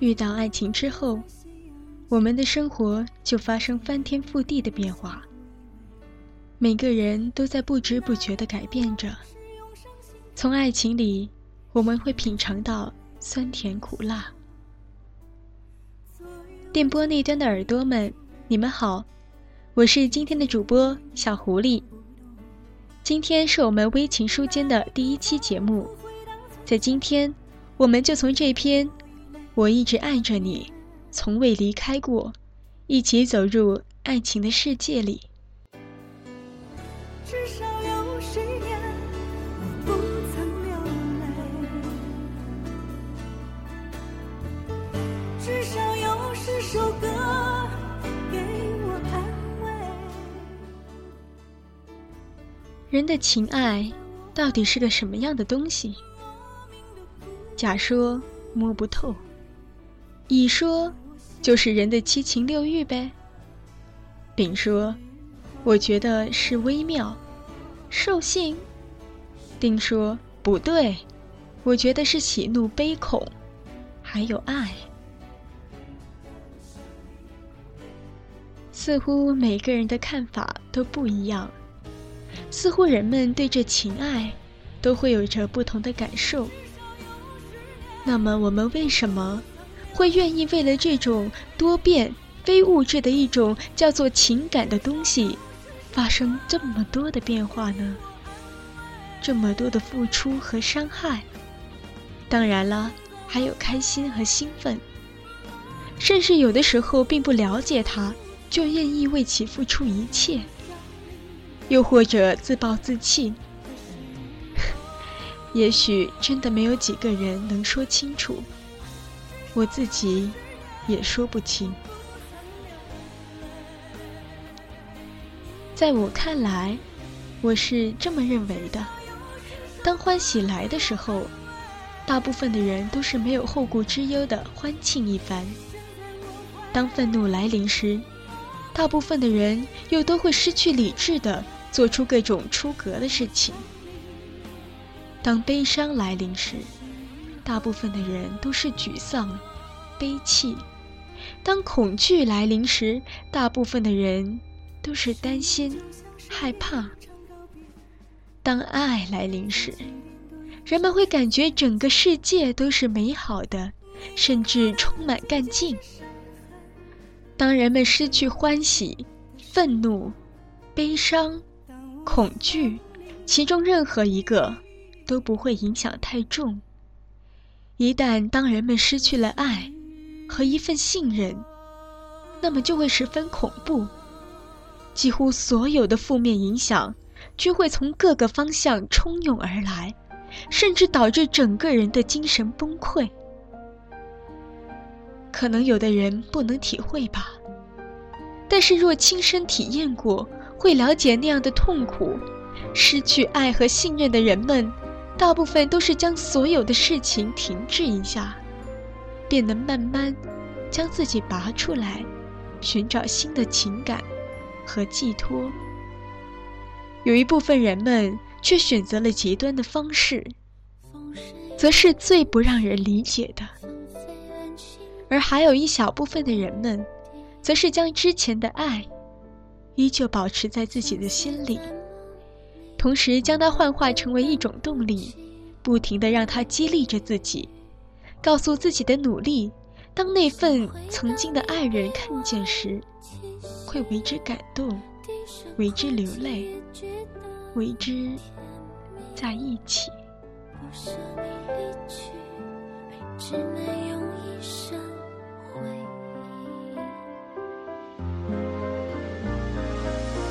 遇到爱情之后，我们的生活就发生翻天覆地的变化。每个人都在不知不觉地改变着。从爱情里，我们会品尝到酸甜苦辣。电波那端的耳朵们，你们好，我是今天的主播小狐狸。今天是我们微情书间的第一期节目，在今天，我们就从这篇。我一直爱着你，从未离开过，一起走入爱情的世界里。至少有十年我不曾流泪，至少有十首歌给我安慰。人的情爱到底是个什么样的东西？假说摸不透。乙说：“就是人的七情六欲呗。”丙说：“我觉得是微妙，兽性。”丁说：“不对，我觉得是喜怒悲恐，还有爱。”似乎每个人的看法都不一样，似乎人们对这情爱都会有着不同的感受。那么，我们为什么？会愿意为了这种多变、非物质的一种叫做情感的东西，发生这么多的变化呢？这么多的付出和伤害，当然了，还有开心和兴奋，甚至有的时候并不了解他，就愿意为其付出一切，又或者自暴自弃。也许真的没有几个人能说清楚。我自己也说不清。在我看来，我是这么认为的：当欢喜来的时候，大部分的人都是没有后顾之忧的欢庆一番；当愤怒来临时，大部分的人又都会失去理智的做出各种出格的事情；当悲伤来临时，大部分的人都是沮丧。悲泣。当恐惧来临时，大部分的人都是担心、害怕。当爱来临时，人们会感觉整个世界都是美好的，甚至充满干劲。当人们失去欢喜、愤怒、悲伤、恐惧，其中任何一个都不会影响太重。一旦当人们失去了爱，和一份信任，那么就会十分恐怖。几乎所有的负面影响，均会从各个方向冲涌而来，甚至导致整个人的精神崩溃。可能有的人不能体会吧，但是若亲身体验过，会了解那样的痛苦。失去爱和信任的人们，大部分都是将所有的事情停滞一下。便能慢慢将自己拔出来，寻找新的情感和寄托。有一部分人们却选择了极端的方式，则是最不让人理解的。而还有一小部分的人们，则是将之前的爱，依旧保持在自己的心里，同时将它幻化成为一种动力，不停的让它激励着自己，告诉自己的努力，当那份曾经的爱人看见时，会为之感动，为之流泪，为之在一起。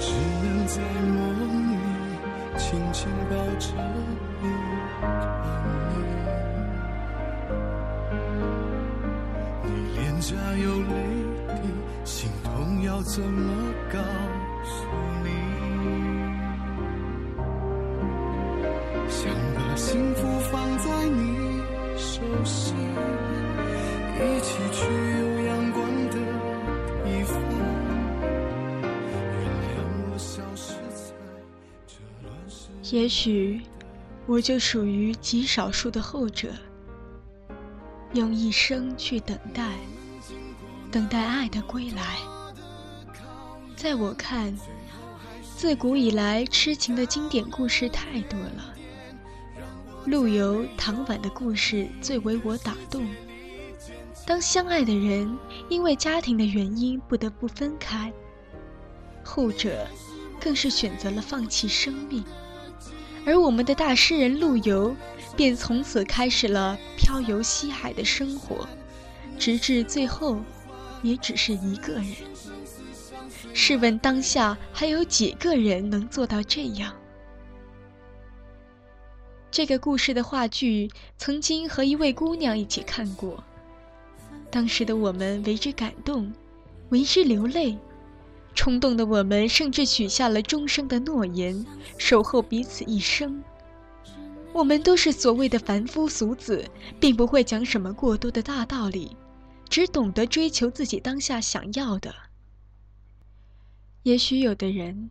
只能在梦里轻轻抱着你，你脸颊有泪滴，心痛要怎么告诉你？想把幸福放在你手心，一起去。也许，我就属于极少数的后者，用一生去等待，等待爱的归来。在我看，自古以来痴情的经典故事太多了，陆游、唐婉的故事最为我打动。当相爱的人因为家庭的原因不得不分开，后者更是选择了放弃生命。而我们的大诗人陆游，便从此开始了漂游西海的生活，直至最后，也只是一个人。试问当下还有几个人能做到这样？这个故事的话剧，曾经和一位姑娘一起看过，当时的我们为之感动，为之流泪。冲动的我们，甚至许下了终生的诺言，守候彼此一生。我们都是所谓的凡夫俗子，并不会讲什么过多的大道理，只懂得追求自己当下想要的。也许有的人，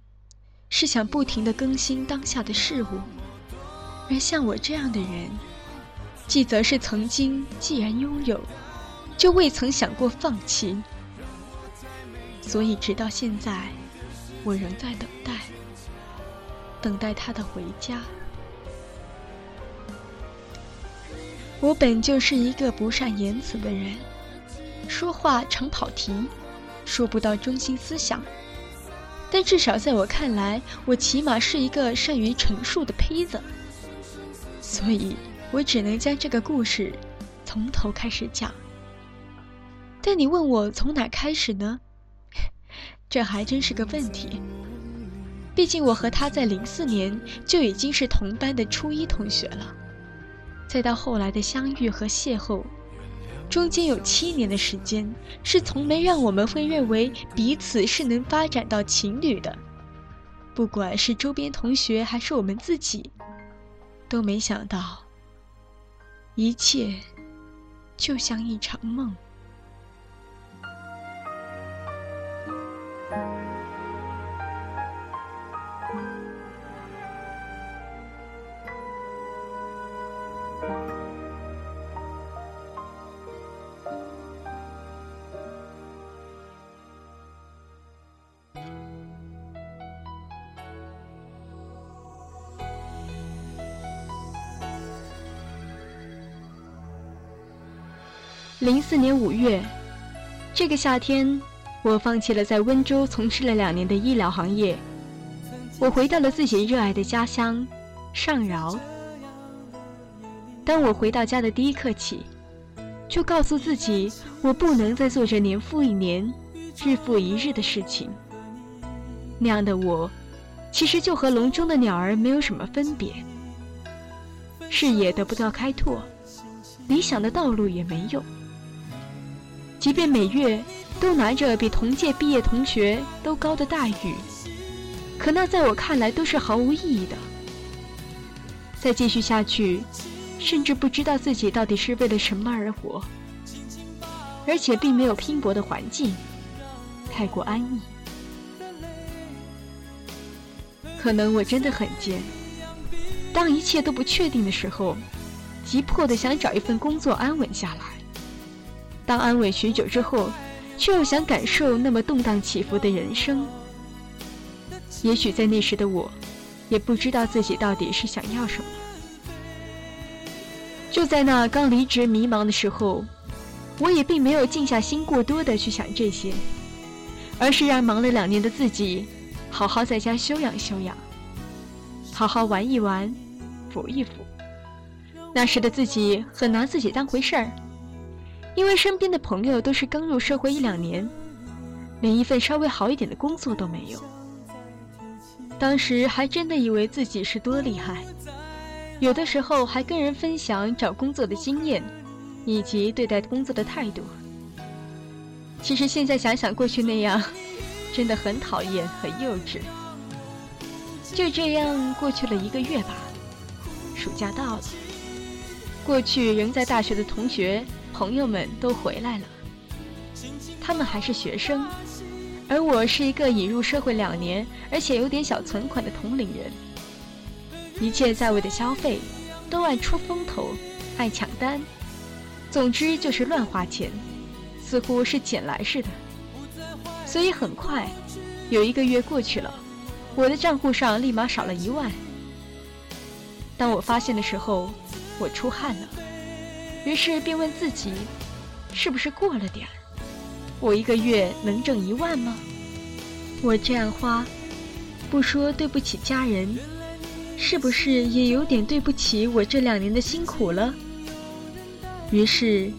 是想不停的更新当下的事物，而像我这样的人，既则是曾经既然拥有，就未曾想过放弃。所以，直到现在，我仍在等待，等待他的回家。我本就是一个不善言辞的人，说话常跑题，说不到中心思想。但至少在我看来，我起码是一个善于陈述的胚子。所以我只能将这个故事从头开始讲。但你问我从哪开始呢？这还真是个问题。毕竟我和他在零四年就已经是同班的初一同学了，再到后来的相遇和邂逅，中间有七年的时间，是从没让我们会认为彼此是能发展到情侣的。不管是周边同学还是我们自己，都没想到，一切就像一场梦。零四年五月，这个夏天，我放弃了在温州从事了两年的医疗行业，我回到了自己热爱的家乡上饶。当我回到家的第一刻起，就告诉自己，我不能再做着年复一年、日复一日的事情。那样的我，其实就和笼中的鸟儿没有什么分别，视野得不到开拓，理想的道路也没有。即便每月都拿着比同届毕业同学都高的待遇，可那在我看来都是毫无意义的。再继续下去，甚至不知道自己到底是为了什么而活，而且并没有拼搏的环境，太过安逸。可能我真的很贱，当一切都不确定的时候，急迫的想找一份工作安稳下来；当安稳许久之后，却又想感受那么动荡起伏的人生。也许在那时的我，也不知道自己到底是想要什么。就在那刚离职迷茫的时候，我也并没有静下心过多的去想这些，而是让忙了两年的自己，好好在家休养休养，好好玩一玩，补一补。那时的自己很拿自己当回事儿，因为身边的朋友都是刚入社会一两年，连一份稍微好一点的工作都没有。当时还真的以为自己是多厉害。有的时候还跟人分享找工作的经验，以及对待工作的态度。其实现在想想过去那样，真的很讨厌，很幼稚。就这样过去了一个月吧，暑假到了，过去仍在大学的同学朋友们都回来了，他们还是学生，而我是一个已入社会两年，而且有点小存款的同龄人。一切在位的消费，都爱出风头，爱抢单，总之就是乱花钱，似乎是捡来似的。所以很快，有一个月过去了，我的账户上立马少了一万。当我发现的时候，我出汗了，于是便问自己，是不是过了点儿？我一个月能挣一万吗？我这样花，不说对不起家人。是不是也有点对不起我这两年的辛苦了？于是，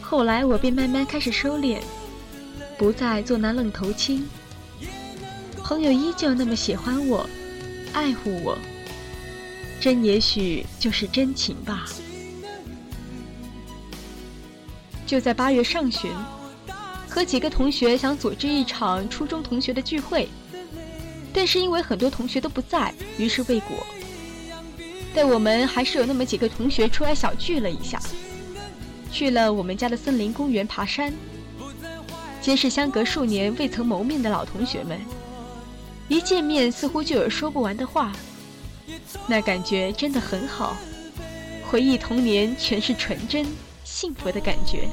后来我便慢慢开始收敛，不再做那愣头青。朋友依旧那么喜欢我，爱护我，真也许就是真情吧。就在八月上旬，和几个同学想组织一场初中同学的聚会，但是因为很多同学都不在，于是未果。但我们还是有那么几个同学出来小聚了一下，去了我们家的森林公园爬山。皆是相隔数年未曾谋面的老同学们，一见面似乎就有说不完的话，那感觉真的很好，回忆童年全是纯真幸福的感觉，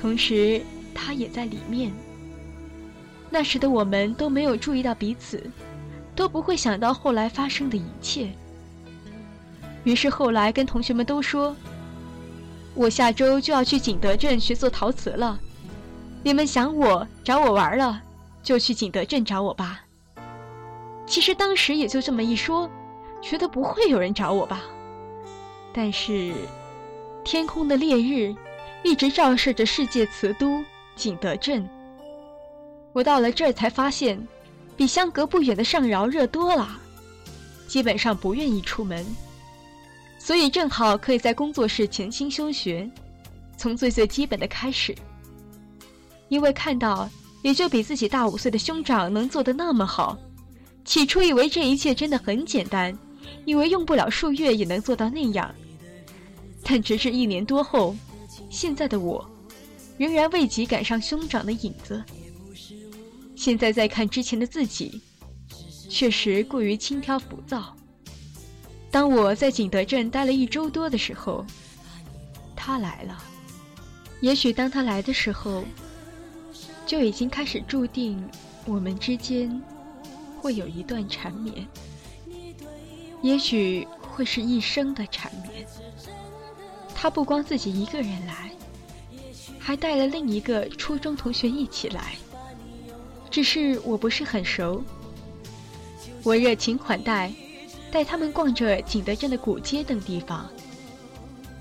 同时他也在里面。那时的我们都没有注意到彼此，都不会想到后来发生的一切。于是后来跟同学们都说：“我下周就要去景德镇学做陶瓷了，你们想我找我玩了，就去景德镇找我吧。”其实当时也就这么一说，觉得不会有人找我吧。但是，天空的烈日一直照射着世界瓷都景德镇。我到了这儿才发现，比相隔不远的上饶热多了，基本上不愿意出门。所以正好可以在工作室潜心修学，从最最基本的开始。因为看到也就比自己大五岁的兄长能做得那么好，起初以为这一切真的很简单，以为用不了数月也能做到那样。但直至一年多后，现在的我，仍然未及赶上兄长的影子。现在再看之前的自己，确实过于轻佻浮躁。当我在景德镇待了一周多的时候，他来了。也许当他来的时候，就已经开始注定我们之间会有一段缠绵，也许会是一生的缠绵。他不光自己一个人来，还带了另一个初中同学一起来，只是我不是很熟。我热情款待。带他们逛着景德镇的古街等地方。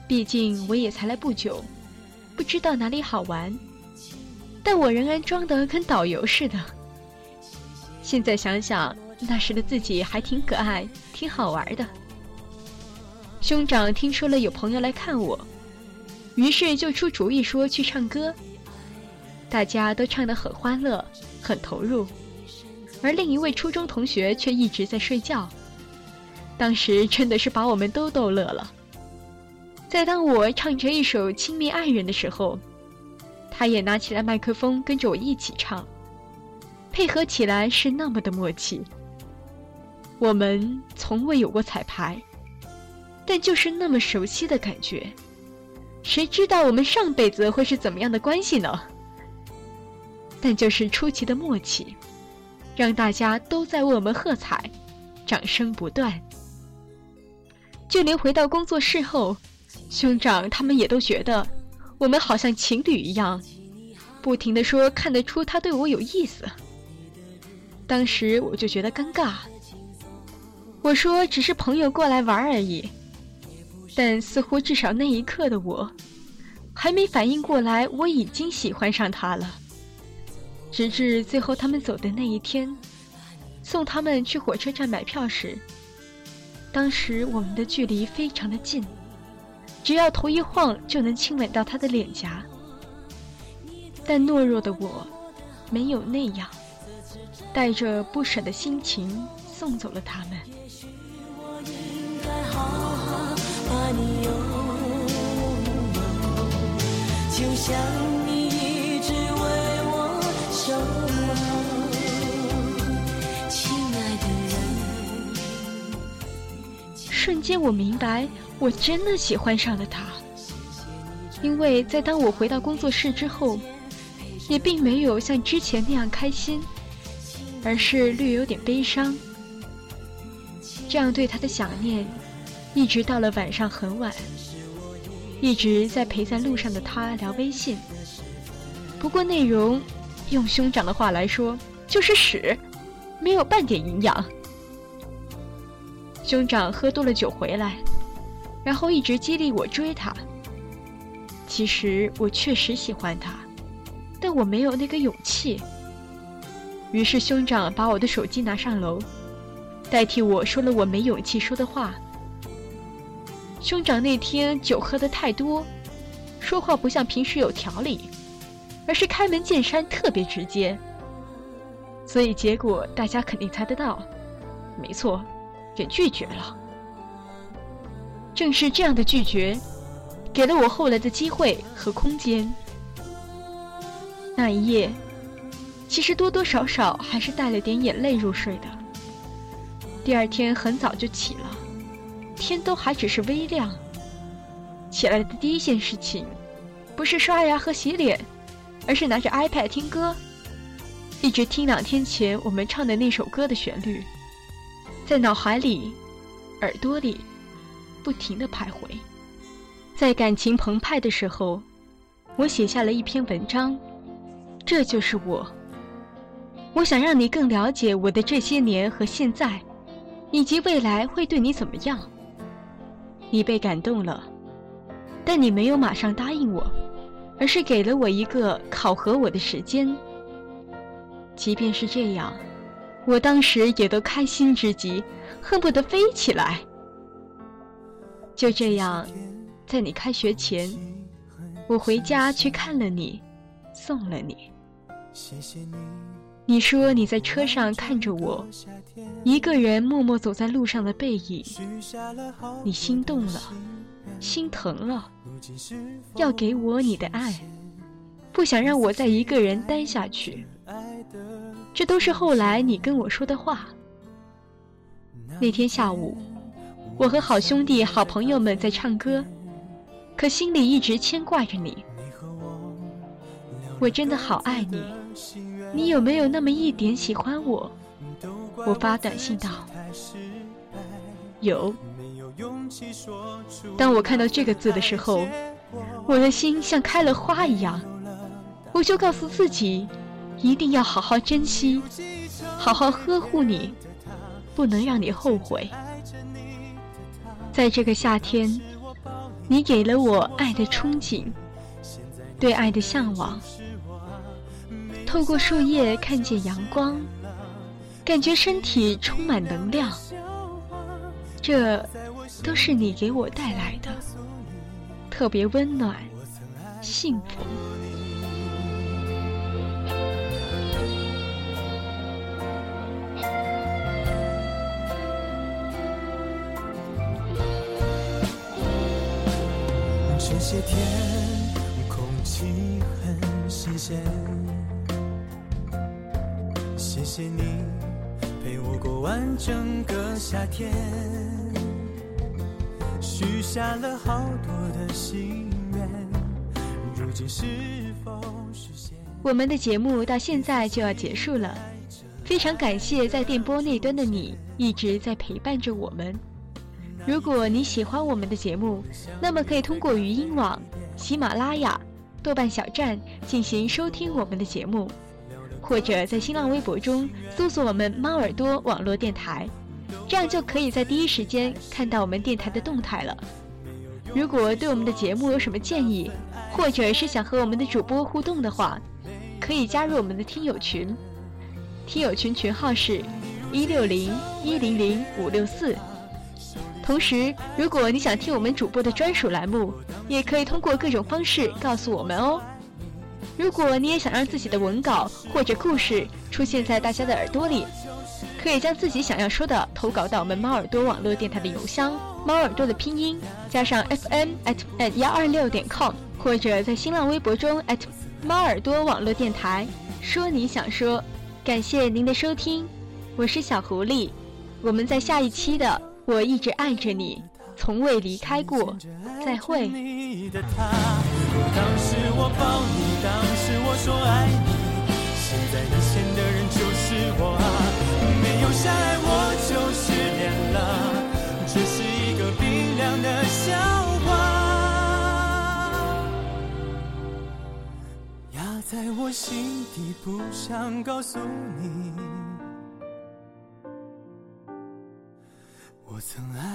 毕竟我也才来不久，不知道哪里好玩，但我仍然装得跟导游似的。现在想想，那时的自己还挺可爱，挺好玩的。兄长听说了有朋友来看我，于是就出主意说去唱歌。大家都唱得很欢乐，很投入，而另一位初中同学却一直在睡觉。当时真的是把我们都逗乐了。在当我唱着一首《亲密爱人》的时候，他也拿起了麦克风跟着我一起唱，配合起来是那么的默契。我们从未有过彩排，但就是那么熟悉的感觉。谁知道我们上辈子会是怎么样的关系呢？但就是出奇的默契，让大家都在为我们喝彩，掌声不断。就连回到工作室后，兄长他们也都觉得我们好像情侣一样，不停的说看得出他对我有意思。当时我就觉得尴尬，我说只是朋友过来玩而已，但似乎至少那一刻的我，还没反应过来我已经喜欢上他了。直至最后他们走的那一天，送他们去火车站买票时，当时我们的距离非常的近，只要头一晃就能亲吻到他的脸颊。但懦弱的我，没有那样。带着不舍的心情送走了他们。瞬间，我明白，我真的喜欢上了他。因为在当我回到工作室之后，也并没有像之前那样开心。而是略有点悲伤，这样对他的想念，一直到了晚上很晚，一直在陪在路上的他聊微信。不过内容，用兄长的话来说，就是屎，没有半点营养。兄长喝多了酒回来，然后一直激励我追他。其实我确实喜欢他，但我没有那个勇气。于是兄长把我的手机拿上楼，代替我说了我没勇气说的话。兄长那天酒喝的太多，说话不像平时有条理，而是开门见山，特别直接。所以结果大家肯定猜得到，没错，给拒绝了。正是这样的拒绝，给了我后来的机会和空间。那一夜。其实多多少少还是带了点眼泪入睡的。第二天很早就起了，天都还只是微亮。起来的第一件事情，不是刷牙和洗脸，而是拿着 iPad 听歌，一直听两天前我们唱的那首歌的旋律，在脑海里、耳朵里不停的徘徊。在感情澎湃的时候，我写下了一篇文章，这就是我。我想让你更了解我的这些年和现在，以及未来会对你怎么样。你被感动了，但你没有马上答应我，而是给了我一个考核我的时间。即便是这样，我当时也都开心至极，恨不得飞起来。就这样，在你开学前，我回家去看了你，送了你。谢谢你。你说你在车上看着我，一个人默默走在路上的背影，你心动了，心疼了，要给我你的爱，不想让我再一个人待下去。这都是后来你跟我说的话。那天下午，我和好兄弟、好朋友们在唱歌，可心里一直牵挂着你。我真的好爱你。你有没有那么一点喜欢我？我发短信道：“有。”当我看到这个字的时候，我的心像开了花一样。我就告诉自己，一定要好好珍惜，好好呵护你，不能让你后悔。在这个夏天，你给了我爱的憧憬，对爱的向往。透过树叶看见阳光，感觉身体充满能量。这都是你给我带来的，特别温暖，幸福。这些天空气很新鲜。谢你陪我过完整个夏天。许下了好多的心愿，我们的节目到现在就要结束了，非常感谢在电波那端的你一直在陪伴着我们。如果你喜欢我们的节目，那么可以通过语音网、喜马拉雅、豆瓣小站进行收听我们的节目，或者在新浪微博中搜索我们“猫耳朵网络电台”，这样就可以在第一时间看到我们电台的动态了。如果对我们的节目有什么建议，或者是想和我们的主播互动的话，可以加入我们的听友群，听友群群号是：一六零一零零五六四。同时，如果你想听我们主播的专属栏目，也可以通过各种方式告诉我们哦。如果你也想让自己的文稿或者故事出现在大家的耳朵里，可以将自己想要说的投稿到我们猫耳朵网络电台的邮箱“猫耳朵”的拼音加上 fm at at 幺二六点 com，或者在新浪微博中 at 猫耳朵网络电台说你想说。感谢您的收听，我是小狐狸，我们在下一期的。我一直爱着你，从未离开过。再会。当时我抱你，当时我说爱你，现在的人就是我啊！没有相爱我就失恋了，这是一个冰凉的笑话，压在我心底，不想告诉你。我曾爱。